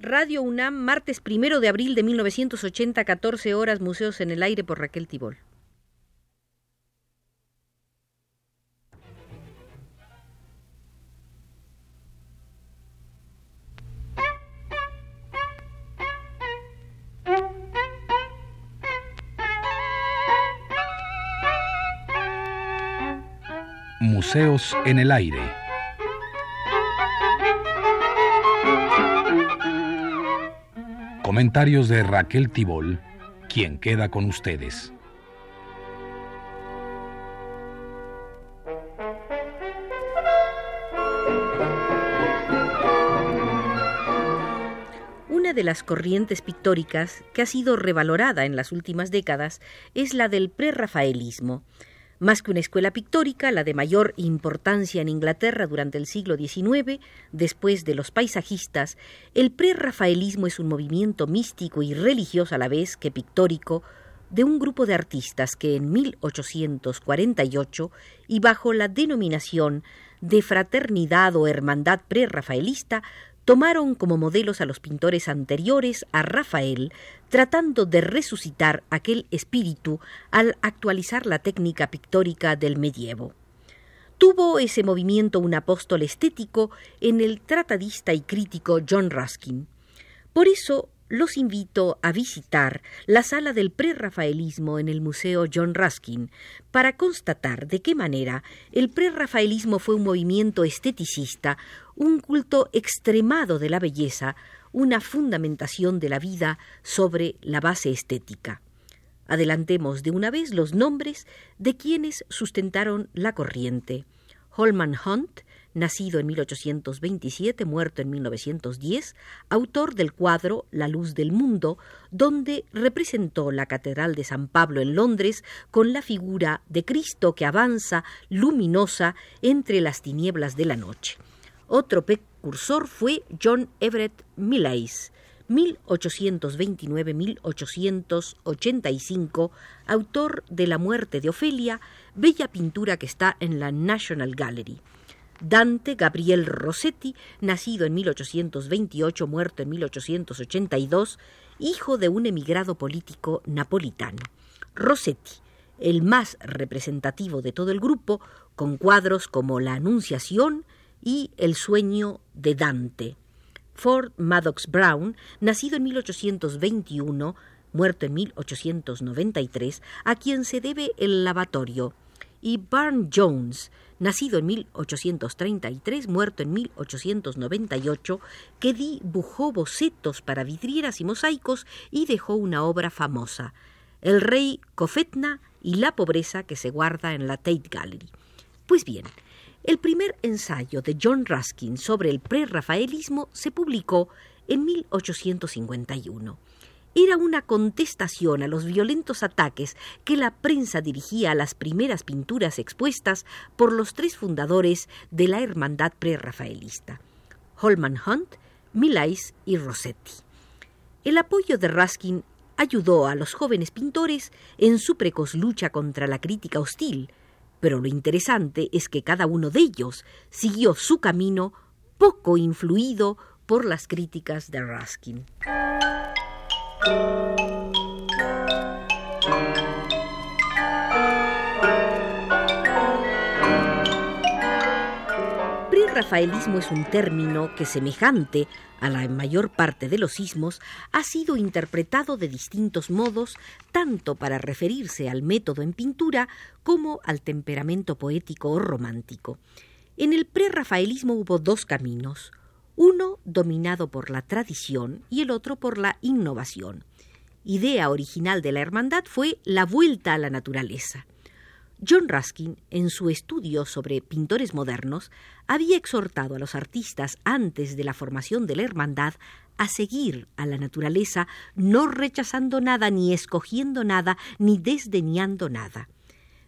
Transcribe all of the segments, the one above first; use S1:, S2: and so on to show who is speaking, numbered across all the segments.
S1: Radio UNAM, martes primero de abril de 1980, 14 horas, Museos en el Aire por Raquel Tibol.
S2: Museos en el Aire. Comentarios de Raquel Tibol, quien queda con ustedes.
S1: Una de las corrientes pictóricas que ha sido revalorada en las últimas décadas es la del prerrafaelismo. Más que una escuela pictórica, la de mayor importancia en Inglaterra durante el siglo XIX, después de los paisajistas, el prerrafaelismo es un movimiento místico y religioso a la vez que pictórico de un grupo de artistas que en 1848 y bajo la denominación de Fraternidad o Hermandad Prerrafaelista tomaron como modelos a los pintores anteriores a Rafael, tratando de resucitar aquel espíritu al actualizar la técnica pictórica del medievo. Tuvo ese movimiento un apóstol estético en el tratadista y crítico John Ruskin. Por eso los invito a visitar la sala del prerrafaelismo en el Museo John Ruskin para constatar de qué manera el prerrafaelismo fue un movimiento esteticista, un culto extremado de la belleza, una fundamentación de la vida sobre la base estética. Adelantemos de una vez los nombres de quienes sustentaron la corriente. Holman Hunt, nacido en 1827, muerto en 1910, autor del cuadro La luz del mundo, donde representó la Catedral de San Pablo en Londres con la figura de Cristo que avanza luminosa entre las tinieblas de la noche. Otro precursor fue John Everett Millais, 1829-1885, autor de La muerte de Ofelia, bella pintura que está en la National Gallery. Dante Gabriel Rossetti, nacido en 1828, muerto en 1882, hijo de un emigrado político napolitano. Rossetti, el más representativo de todo el grupo, con cuadros como La Anunciación y El sueño de Dante. Ford Maddox Brown, nacido en 1821, muerto en 1893, a quien se debe el lavatorio, y Barn Jones, nacido en 1833, muerto en 1898, que dibujó bocetos para vidrieras y mosaicos y dejó una obra famosa, El rey Cofetna y la pobreza que se guarda en la Tate Gallery. Pues bien, el primer ensayo de John Ruskin sobre el prerrafaelismo se publicó en 1851 era una contestación a los violentos ataques que la prensa dirigía a las primeras pinturas expuestas por los tres fundadores de la hermandad prerrafaelista, Holman Hunt, Millais y Rossetti. El apoyo de Ruskin ayudó a los jóvenes pintores en su precoz lucha contra la crítica hostil, pero lo interesante es que cada uno de ellos siguió su camino poco influido por las críticas de Ruskin. Prerrafaelismo es un término que, semejante a la mayor parte de los sismos, ha sido interpretado de distintos modos, tanto para referirse al método en pintura como al temperamento poético o romántico. En el prerrafaelismo hubo dos caminos, uno dominado por la tradición y el otro por la innovación. Idea original de la hermandad fue la vuelta a la naturaleza. John Ruskin, en su estudio sobre pintores modernos, había exhortado a los artistas antes de la formación de la hermandad a seguir a la naturaleza, no rechazando nada, ni escogiendo nada, ni desdeñando nada.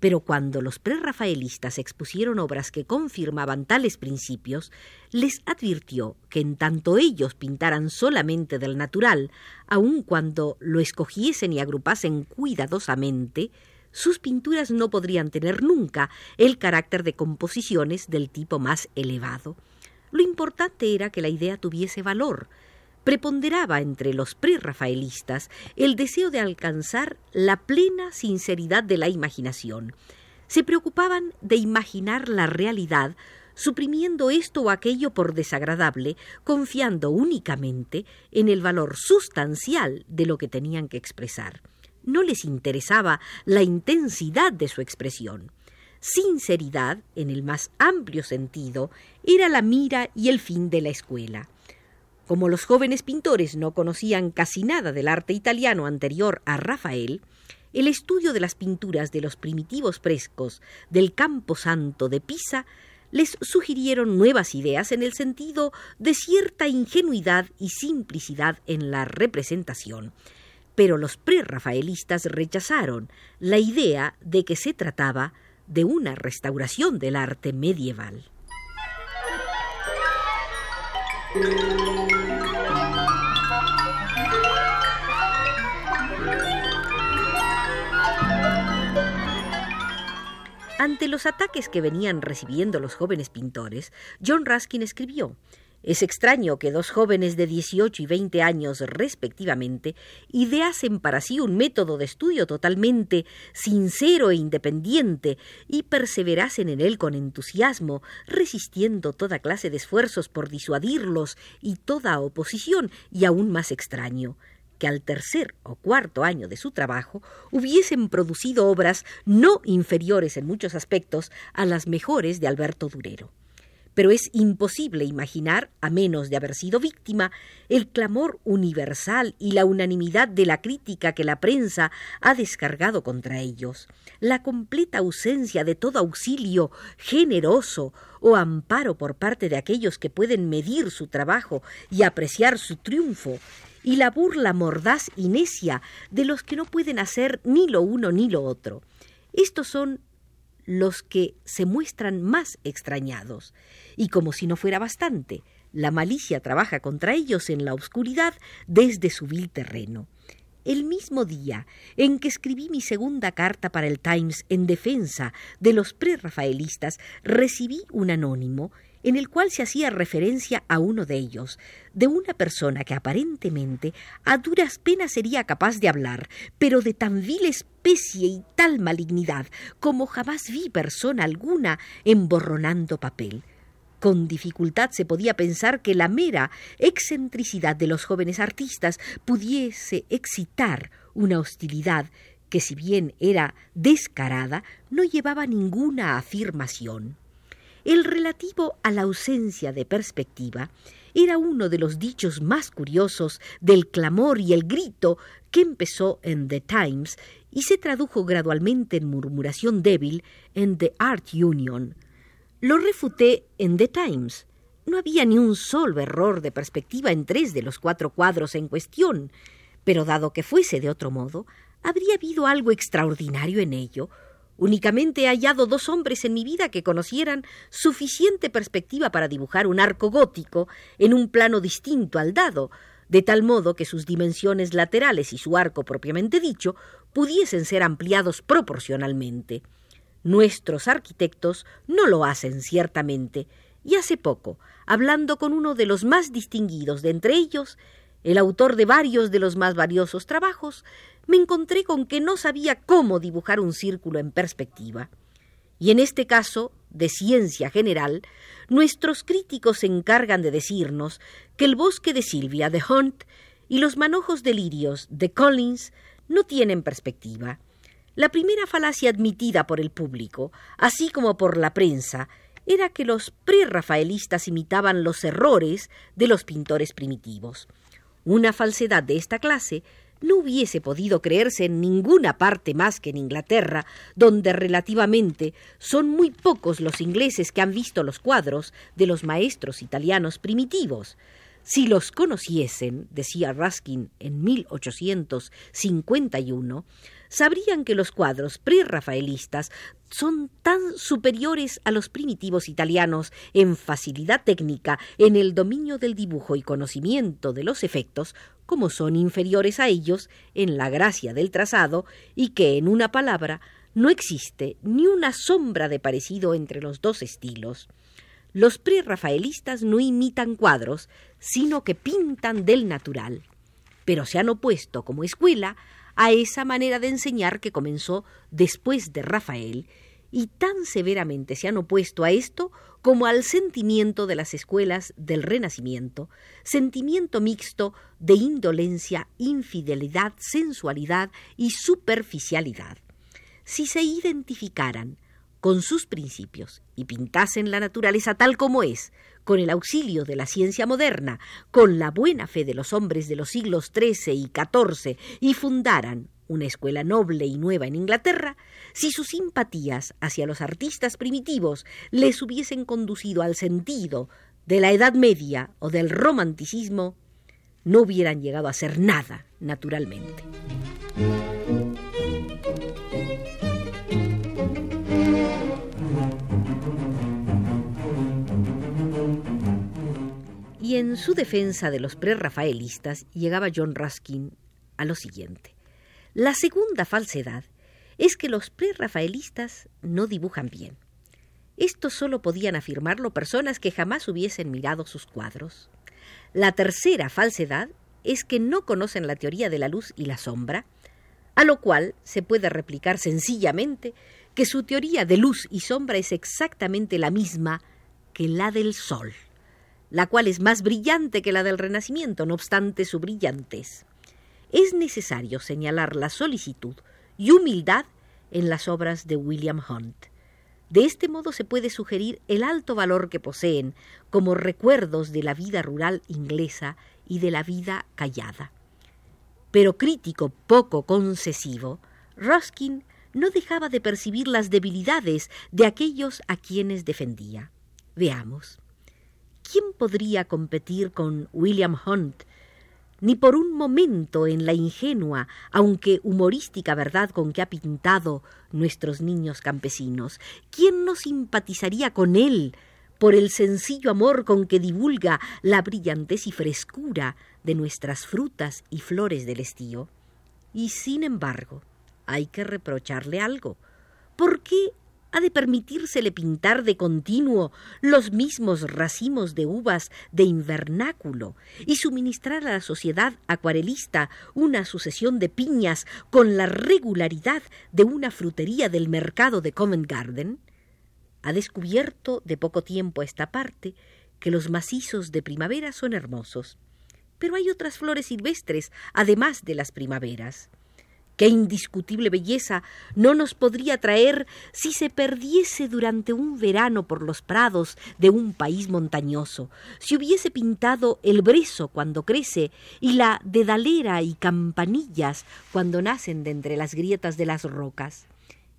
S1: Pero cuando los prerrafaelistas expusieron obras que confirmaban tales principios, les advirtió que en tanto ellos pintaran solamente del natural, aun cuando lo escogiesen y agrupasen cuidadosamente, sus pinturas no podrían tener nunca el carácter de composiciones del tipo más elevado. Lo importante era que la idea tuviese valor, preponderaba entre los prerrafaelistas el deseo de alcanzar la plena sinceridad de la imaginación. Se preocupaban de imaginar la realidad, suprimiendo esto o aquello por desagradable, confiando únicamente en el valor sustancial de lo que tenían que expresar. No les interesaba la intensidad de su expresión. Sinceridad, en el más amplio sentido, era la mira y el fin de la escuela. Como los jóvenes pintores no conocían casi nada del arte italiano anterior a Rafael, el estudio de las pinturas de los primitivos frescos del Campo Santo de Pisa les sugirieron nuevas ideas en el sentido de cierta ingenuidad y simplicidad en la representación. Pero los prerrafaelistas rechazaron la idea de que se trataba de una restauración del arte medieval. Ante los ataques que venían recibiendo los jóvenes pintores, John Ruskin escribió es extraño que dos jóvenes de 18 y 20 años respectivamente ideasen para sí un método de estudio totalmente sincero e independiente y perseverasen en él con entusiasmo, resistiendo toda clase de esfuerzos por disuadirlos y toda oposición, y aún más extraño, que al tercer o cuarto año de su trabajo hubiesen producido obras no inferiores en muchos aspectos a las mejores de Alberto Durero pero es imposible imaginar, a menos de haber sido víctima, el clamor universal y la unanimidad de la crítica que la prensa ha descargado contra ellos, la completa ausencia de todo auxilio generoso o amparo por parte de aquellos que pueden medir su trabajo y apreciar su triunfo, y la burla mordaz y necia de los que no pueden hacer ni lo uno ni lo otro. Estos son los que se muestran más extrañados. Y como si no fuera bastante, la malicia trabaja contra ellos en la oscuridad desde su vil terreno. El mismo día en que escribí mi segunda carta para el Times en defensa de los prerrafaelistas, recibí un anónimo en el cual se hacía referencia a uno de ellos, de una persona que aparentemente a duras penas sería capaz de hablar, pero de tan vil especie y tal malignidad como jamás vi persona alguna emborronando papel. Con dificultad se podía pensar que la mera excentricidad de los jóvenes artistas pudiese excitar una hostilidad que si bien era descarada, no llevaba ninguna afirmación. El relativo a la ausencia de perspectiva era uno de los dichos más curiosos del clamor y el grito que empezó en The Times y se tradujo gradualmente en murmuración débil en The Art Union. Lo refuté en The Times. No había ni un solo error de perspectiva en tres de los cuatro cuadros en cuestión, pero dado que fuese de otro modo, habría habido algo extraordinario en ello, Únicamente he hallado dos hombres en mi vida que conocieran suficiente perspectiva para dibujar un arco gótico en un plano distinto al dado, de tal modo que sus dimensiones laterales y su arco propiamente dicho pudiesen ser ampliados proporcionalmente. Nuestros arquitectos no lo hacen ciertamente, y hace poco, hablando con uno de los más distinguidos de entre ellos, el autor de varios de los más valiosos trabajos, me encontré con que no sabía cómo dibujar un círculo en perspectiva. Y en este caso, de ciencia general, nuestros críticos se encargan de decirnos que el bosque de Silvia de Hunt y los manojos de lirios de Collins no tienen perspectiva. La primera falacia admitida por el público, así como por la prensa, era que los prerrafaelistas imitaban los errores de los pintores primitivos. Una falsedad de esta clase no hubiese podido creerse en ninguna parte más que en Inglaterra, donde relativamente son muy pocos los ingleses que han visto los cuadros de los maestros italianos primitivos. Si los conociesen, decía Ruskin en 1851, sabrían que los cuadros prerrafaelistas son tan superiores a los primitivos italianos en facilidad técnica, en el dominio del dibujo y conocimiento de los efectos, como son inferiores a ellos en la gracia del trazado, y que, en una palabra, no existe ni una sombra de parecido entre los dos estilos. Los prerrafaelistas no imitan cuadros, sino que pintan del natural. Pero se han opuesto como escuela a esa manera de enseñar que comenzó después de Rafael, y tan severamente se han opuesto a esto como al sentimiento de las escuelas del Renacimiento, sentimiento mixto de indolencia, infidelidad, sensualidad y superficialidad. Si se identificaran con sus principios y pintasen la naturaleza tal como es, con el auxilio de la ciencia moderna, con la buena fe de los hombres de los siglos XIII y XIV, y fundaran una escuela noble y nueva en Inglaterra, si sus simpatías hacia los artistas primitivos les hubiesen conducido al sentido de la Edad Media o del romanticismo, no hubieran llegado a ser nada, naturalmente. Y en su defensa de los prerrafaelistas llegaba John Ruskin a lo siguiente. La segunda falsedad es que los prerrafaelistas no dibujan bien. Esto solo podían afirmarlo personas que jamás hubiesen mirado sus cuadros. La tercera falsedad es que no conocen la teoría de la luz y la sombra, a lo cual se puede replicar sencillamente que su teoría de luz y sombra es exactamente la misma que la del Sol, la cual es más brillante que la del Renacimiento, no obstante su brillantez es necesario señalar la solicitud y humildad en las obras de William Hunt. De este modo se puede sugerir el alto valor que poseen como recuerdos de la vida rural inglesa y de la vida callada. Pero crítico poco concesivo, Ruskin no dejaba de percibir las debilidades de aquellos a quienes defendía. Veamos. ¿Quién podría competir con William Hunt ni por un momento en la ingenua, aunque humorística verdad con que ha pintado nuestros niños campesinos. ¿Quién no simpatizaría con él por el sencillo amor con que divulga la brillantez y frescura de nuestras frutas y flores del estío? Y sin embargo, hay que reprocharle algo. ¿Por qué ha de permitírsele pintar de continuo los mismos racimos de uvas de invernáculo y suministrar a la sociedad acuarelista una sucesión de piñas con la regularidad de una frutería del mercado de Covent Garden? Ha descubierto de poco tiempo esta parte que los macizos de primavera son hermosos, pero hay otras flores silvestres además de las primaveras. Qué indiscutible belleza. No nos podría traer si se perdiese durante un verano por los prados de un país montañoso, si hubiese pintado el brezo cuando crece y la dedalera y campanillas cuando nacen de entre las grietas de las rocas.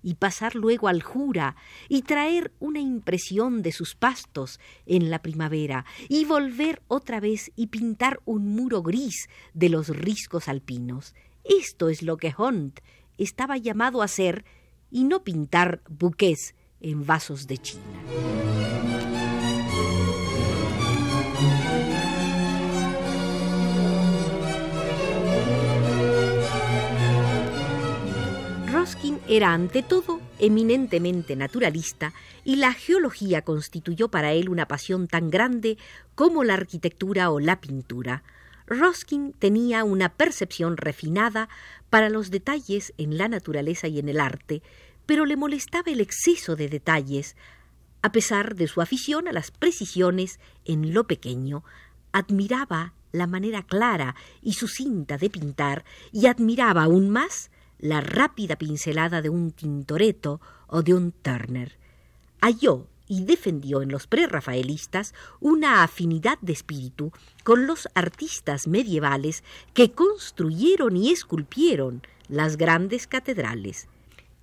S1: Y pasar luego al Jura y traer una impresión de sus pastos en la primavera. Y volver otra vez y pintar un muro gris de los riscos alpinos. Esto es lo que Hunt estaba llamado a hacer y no pintar buques en vasos de China. Ruskin era ante todo eminentemente naturalista y la geología constituyó para él una pasión tan grande como la arquitectura o la pintura. Ruskin tenía una percepción refinada para los detalles en la naturaleza y en el arte, pero le molestaba el exceso de detalles, a pesar de su afición a las precisiones en lo pequeño, admiraba la manera clara y sucinta de pintar y admiraba aún más la rápida pincelada de un Tintoretto o de un Turner. Halló y defendió en los prerrafaelistas una afinidad de espíritu con los artistas medievales que construyeron y esculpieron las grandes catedrales.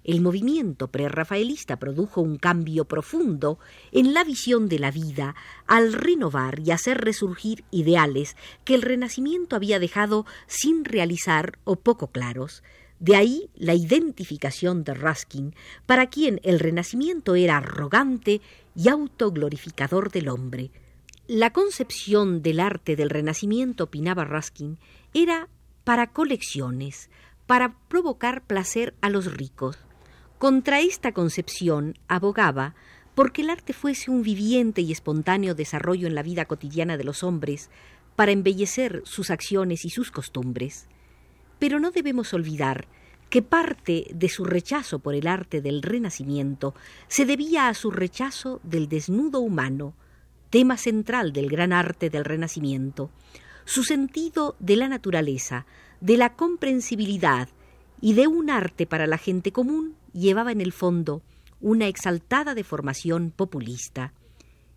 S1: El movimiento prerrafaelista produjo un cambio profundo en la visión de la vida al renovar y hacer resurgir ideales que el Renacimiento había dejado sin realizar o poco claros. De ahí la identificación de Ruskin, para quien el Renacimiento era arrogante y autoglorificador del hombre. La concepción del arte del Renacimiento, opinaba Ruskin, era para colecciones, para provocar placer a los ricos. Contra esta concepción abogaba porque el arte fuese un viviente y espontáneo desarrollo en la vida cotidiana de los hombres, para embellecer sus acciones y sus costumbres. Pero no debemos olvidar que parte de su rechazo por el arte del Renacimiento se debía a su rechazo del desnudo humano, tema central del gran arte del Renacimiento, su sentido de la naturaleza, de la comprensibilidad y de un arte para la gente común llevaba en el fondo una exaltada deformación populista.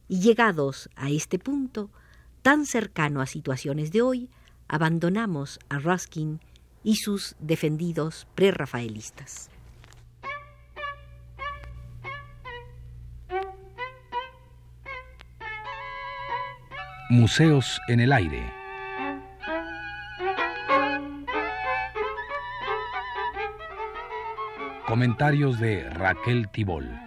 S1: Y llegados a este punto, tan cercano a situaciones de hoy, abandonamos a Ruskin y sus defendidos prerrafaelistas.
S2: Museos en el aire. Comentarios de Raquel Tibol.